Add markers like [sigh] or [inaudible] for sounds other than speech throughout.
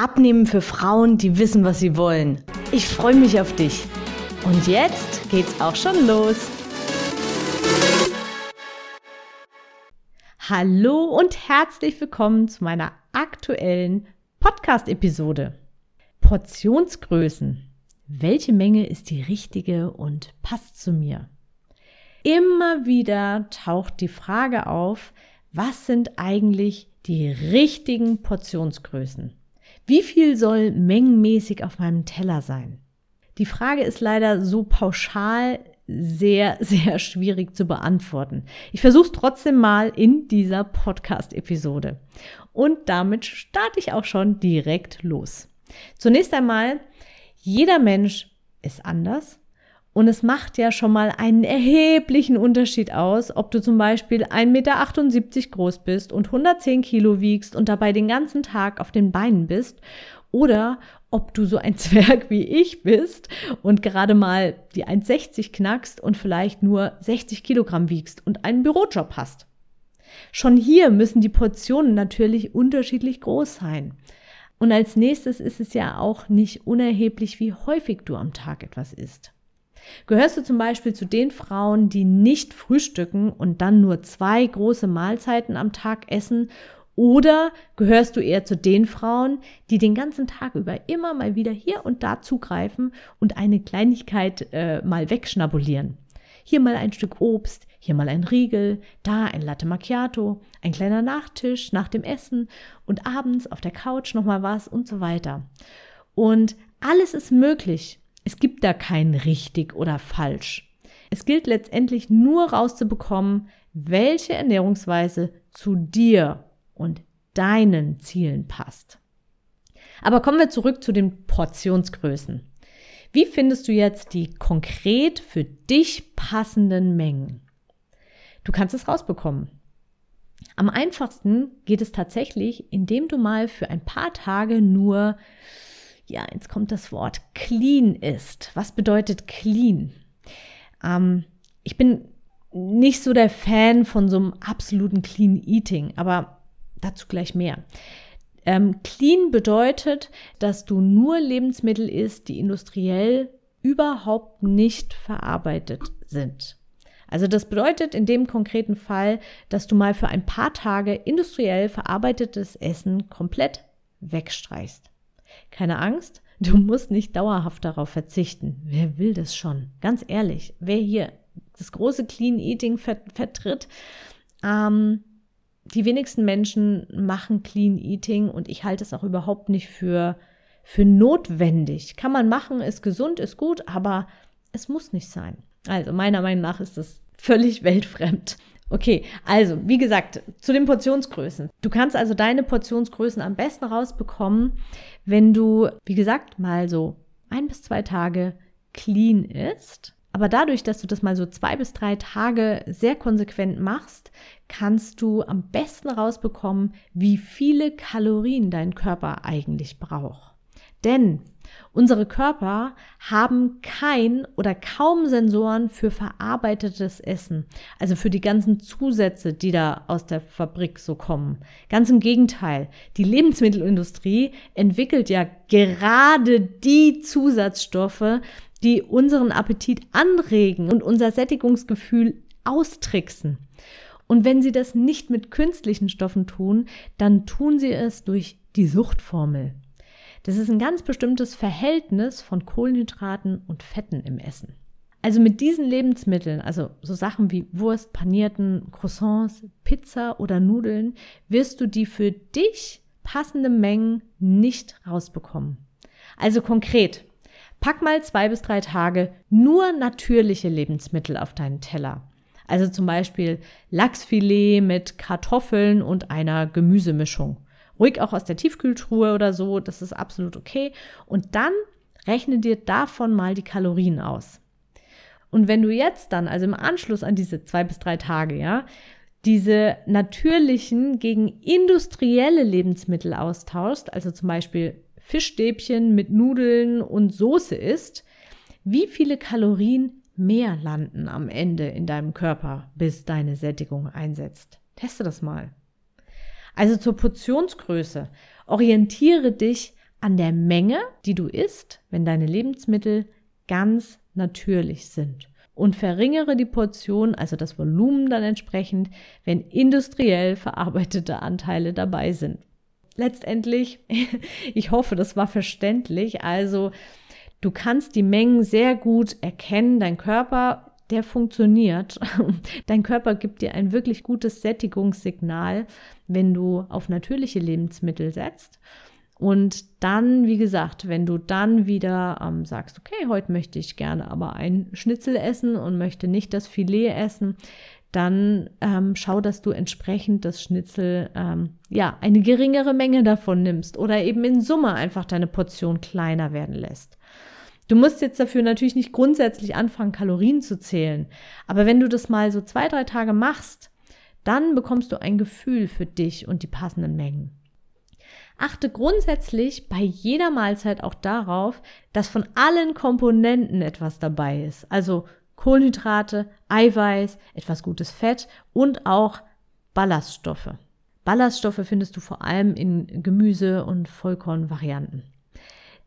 Abnehmen für Frauen, die wissen, was sie wollen. Ich freue mich auf dich. Und jetzt geht's auch schon los. Hallo und herzlich willkommen zu meiner aktuellen Podcast-Episode. Portionsgrößen. Welche Menge ist die richtige und passt zu mir? Immer wieder taucht die Frage auf, was sind eigentlich die richtigen Portionsgrößen? Wie viel soll mengenmäßig auf meinem Teller sein? Die Frage ist leider so pauschal sehr, [laughs] sehr schwierig zu beantworten. Ich versuche es trotzdem mal in dieser Podcast-Episode. Und damit starte ich auch schon direkt los. Zunächst einmal, jeder Mensch ist anders und es macht ja schon mal einen erheblichen Unterschied aus, ob du zum Beispiel 1,78 Meter groß bist und 110 Kilo wiegst und dabei den ganzen Tag auf den Beinen bist oder ob du so ein [laughs] Zwerg wie ich bist und gerade mal die 1,60 knackst und vielleicht nur 60 Kilogramm wiegst und einen Bürojob hast. Schon hier müssen die Portionen natürlich unterschiedlich groß sein. Und als nächstes ist es ja auch nicht unerheblich, wie häufig du am Tag etwas isst. Gehörst du zum Beispiel zu den Frauen, die nicht frühstücken und dann nur zwei große Mahlzeiten am Tag essen? Oder gehörst du eher zu den Frauen, die den ganzen Tag über immer mal wieder hier und da zugreifen und eine Kleinigkeit äh, mal wegschnabulieren? Hier mal ein Stück Obst, hier mal ein Riegel, da ein Latte Macchiato, ein kleiner Nachtisch nach dem Essen und abends auf der Couch nochmal was und so weiter. Und alles ist möglich. Es gibt da kein richtig oder falsch. Es gilt letztendlich nur rauszubekommen, welche Ernährungsweise zu dir und deinen Zielen passt. Aber kommen wir zurück zu den Portionsgrößen. Wie findest du jetzt die konkret für dich passenden Mengen? Du kannst es rausbekommen. Am einfachsten geht es tatsächlich, indem du mal für ein paar Tage nur ja, jetzt kommt das Wort clean ist. Was bedeutet clean? Ähm, ich bin nicht so der Fan von so einem absoluten Clean Eating, aber dazu gleich mehr. Ähm, clean bedeutet, dass du nur Lebensmittel isst, die industriell überhaupt nicht verarbeitet sind. Also das bedeutet in dem konkreten Fall, dass du mal für ein paar Tage industriell verarbeitetes Essen komplett wegstreichst. Keine Angst, du musst nicht dauerhaft darauf verzichten. Wer will das schon? Ganz ehrlich, wer hier das große Clean Eating vertritt, ähm, die wenigsten Menschen machen Clean Eating und ich halte es auch überhaupt nicht für, für notwendig. Kann man machen, ist gesund, ist gut, aber es muss nicht sein. Also meiner Meinung nach ist es völlig [laughs] weltfremd. Okay, also wie gesagt, zu den Portionsgrößen. Du kannst also deine Portionsgrößen am besten rausbekommen, wenn du, wie gesagt, mal so ein bis zwei Tage clean isst. Aber dadurch, dass du das mal so zwei bis drei Tage sehr konsequent machst, kannst du am besten rausbekommen, wie viele Kalorien dein Körper eigentlich braucht. Denn Unsere Körper haben kein oder kaum Sensoren für verarbeitetes Essen, also für die ganzen Zusätze, die da aus der Fabrik so kommen. Ganz im Gegenteil, die Lebensmittelindustrie entwickelt ja gerade die Zusatzstoffe, die unseren Appetit anregen und unser Sättigungsgefühl austricksen. Und wenn sie das nicht mit künstlichen Stoffen tun, dann tun sie es durch die Suchtformel. Das ist ein ganz bestimmtes Verhältnis von Kohlenhydraten und Fetten im Essen. Also mit diesen Lebensmitteln, also so Sachen wie Wurst, panierten Croissants, Pizza oder Nudeln, wirst du die für dich passende Mengen nicht rausbekommen. Also konkret, pack mal zwei bis drei Tage nur natürliche Lebensmittel auf deinen Teller. Also zum Beispiel Lachsfilet mit Kartoffeln und einer Gemüsemischung ruhig auch aus der Tiefkühltruhe oder so, das ist absolut okay. Und dann rechne dir davon mal die Kalorien aus. Und wenn du jetzt dann, also im Anschluss an diese zwei bis drei Tage, ja, diese natürlichen gegen industrielle Lebensmittel austauschst, also zum Beispiel Fischstäbchen mit Nudeln und Soße isst, wie viele Kalorien mehr landen am Ende in deinem Körper, bis deine Sättigung einsetzt. Teste das mal. Also zur Portionsgröße. Orientiere dich an der Menge, die du isst, wenn deine Lebensmittel ganz natürlich sind. Und verringere die Portion, also das Volumen dann entsprechend, wenn industriell verarbeitete Anteile dabei sind. Letztendlich, [laughs] ich hoffe, das war verständlich. Also Du kannst die Mengen sehr gut erkennen. Dein Körper, der funktioniert. [laughs] Dein Körper gibt dir ein wirklich gutes Sättigungssignal, wenn du auf natürliche Lebensmittel setzt. Und dann, wie gesagt, wenn du dann wieder ähm, sagst, okay, heute möchte ich gerne aber ein Schnitzel essen und möchte nicht das Filet essen, dann ähm, schau, dass du entsprechend das Schnitzel, ähm, ja, eine geringere Menge davon nimmst oder eben in Summe einfach deine Portion kleiner werden lässt. Du musst jetzt dafür natürlich nicht grundsätzlich anfangen, Kalorien zu zählen. Aber wenn du das mal so zwei, drei Tage machst, dann bekommst du ein Gefühl für dich und die passenden Mengen. Achte grundsätzlich bei jeder Mahlzeit auch darauf, dass von allen Komponenten etwas dabei ist. Also Kohlenhydrate, Eiweiß, etwas gutes Fett und auch Ballaststoffe. Ballaststoffe findest du vor allem in Gemüse und Vollkornvarianten.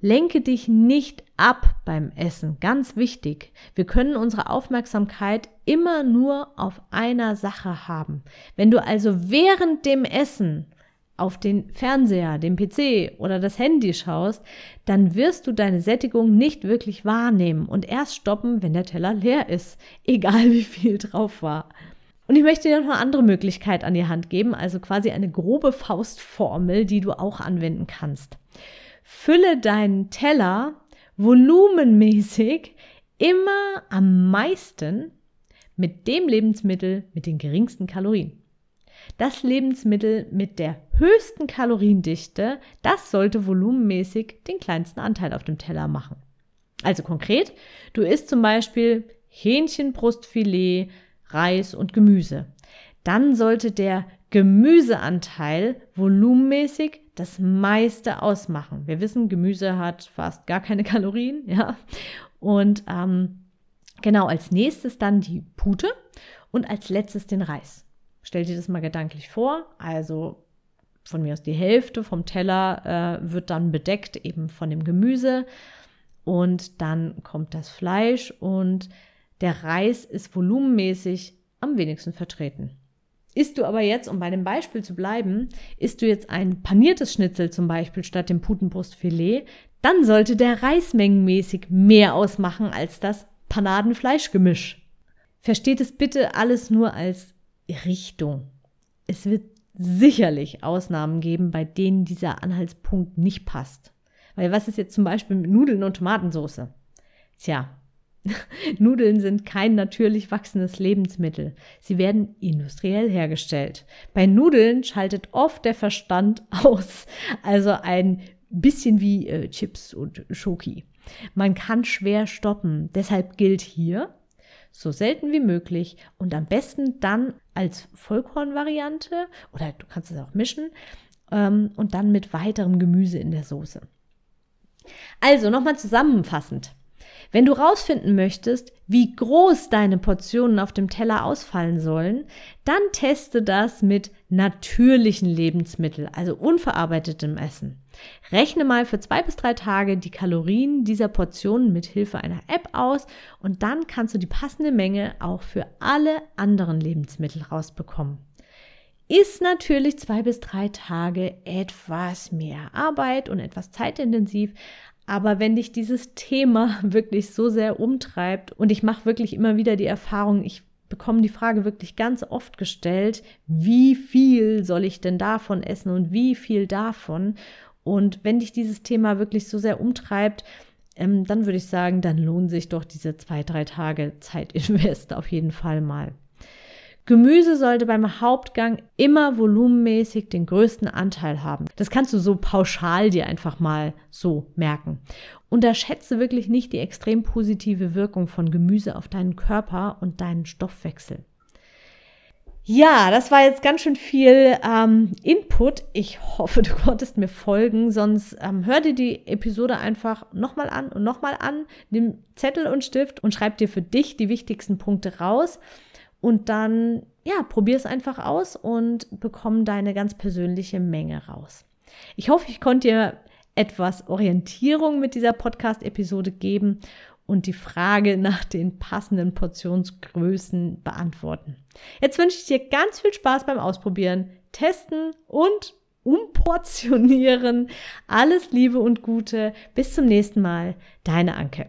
Lenke dich nicht ab beim Essen. Ganz wichtig. Wir können unsere Aufmerksamkeit immer nur auf einer Sache haben. Wenn du also während dem Essen auf den Fernseher, den PC oder das Handy schaust, dann wirst du deine Sättigung nicht wirklich wahrnehmen und erst stoppen, wenn der Teller leer ist, [laughs] egal wie viel drauf war. Und ich möchte dir noch eine andere Möglichkeit an die Hand geben, also quasi eine grobe Faustformel, die du auch anwenden kannst. Fülle deinen Teller volumenmäßig immer am meisten mit dem Lebensmittel mit den geringsten Kalorien. Das Lebensmittel mit der höchsten Kaloriendichte, das sollte volumenmäßig den kleinsten Anteil auf dem Teller machen. Also konkret, du isst zum Beispiel Hähnchenbrustfilet, Reis und Gemüse. Dann sollte der Gemüseanteil volumenmäßig das meiste ausmachen. Wir wissen, Gemüse hat fast gar keine [laughs] Kalorien, ja. Und ähm, genau als nächstes dann die Pute und als letztes den Reis. Stell dir das mal gedanklich vor. Also von mir aus die Hälfte vom Teller äh, wird dann bedeckt eben von dem Gemüse und dann kommt das Fleisch und der Reis ist volumenmäßig am wenigsten vertreten. Isst du aber jetzt, um bei dem Beispiel zu bleiben, isst du jetzt ein paniertes Schnitzel zum Beispiel statt dem Putenbrustfilet, dann sollte der Reis mengenmäßig mehr ausmachen als das Panadenfleischgemisch. Versteht es bitte alles nur als Richtung. Es wird sicherlich Ausnahmen geben, bei denen dieser Anhaltspunkt nicht passt. Weil was ist jetzt zum Beispiel mit Nudeln und Tomatensauce? Tja, [laughs] Nudeln sind kein natürlich wachsendes Lebensmittel. Sie werden industriell hergestellt. Bei Nudeln schaltet oft der Verstand [laughs] aus, also ein bisschen wie äh, Chips und Schoki. Man kann schwer stoppen. Deshalb gilt hier, so selten wie möglich und am besten dann als Vollkornvariante oder du kannst es auch mischen ähm, und dann mit weiterem Gemüse in der Soße. Also nochmal zusammenfassend. Wenn du rausfinden möchtest, wie groß deine Portionen auf dem Teller ausfallen sollen, dann teste das mit natürlichen Lebensmitteln, also unverarbeitetem Essen. Rechne mal für zwei bis drei Tage die Kalorien dieser Portionen mit Hilfe einer App aus und dann kannst du die passende Menge auch für alle anderen Lebensmittel rausbekommen. Ist natürlich zwei bis drei Tage etwas mehr Arbeit und etwas zeitintensiv, aber wenn dich dieses Thema [laughs] wirklich so sehr umtreibt und ich mache wirklich immer wieder die Erfahrung, ich bekomme die Frage wirklich ganz oft gestellt, wie viel soll ich denn davon essen und wie viel davon? Und wenn dich dieses Thema wirklich so sehr umtreibt, ähm, dann würde ich sagen, dann lohnen sich doch diese zwei, drei Tage Zeitinvest [laughs] auf jeden Fall mal. Gemüse sollte beim Hauptgang immer volumenmäßig den größten Anteil haben. Das kannst du so pauschal dir einfach mal so merken. Unterschätze wirklich nicht die extrem positive Wirkung von Gemüse auf deinen Körper und deinen Stoffwechsel. Ja, das war jetzt ganz schön viel ähm, Input. Ich hoffe, du [laughs] konntest mir folgen. Sonst ähm, hör dir die Episode einfach nochmal an und nochmal an. Nimm Zettel und Stift und schreib dir für dich die wichtigsten Punkte raus. Und dann, ja, probier es einfach aus und bekomm deine ganz persönliche Menge raus. Ich hoffe, ich konnte dir etwas Orientierung mit dieser Podcast-Episode geben und die Frage nach den passenden Portionsgrößen beantworten. Jetzt wünsche ich dir ganz viel Spaß beim Ausprobieren, Testen und Umportionieren. Alles Liebe und Gute. Bis zum nächsten Mal. Deine Anke.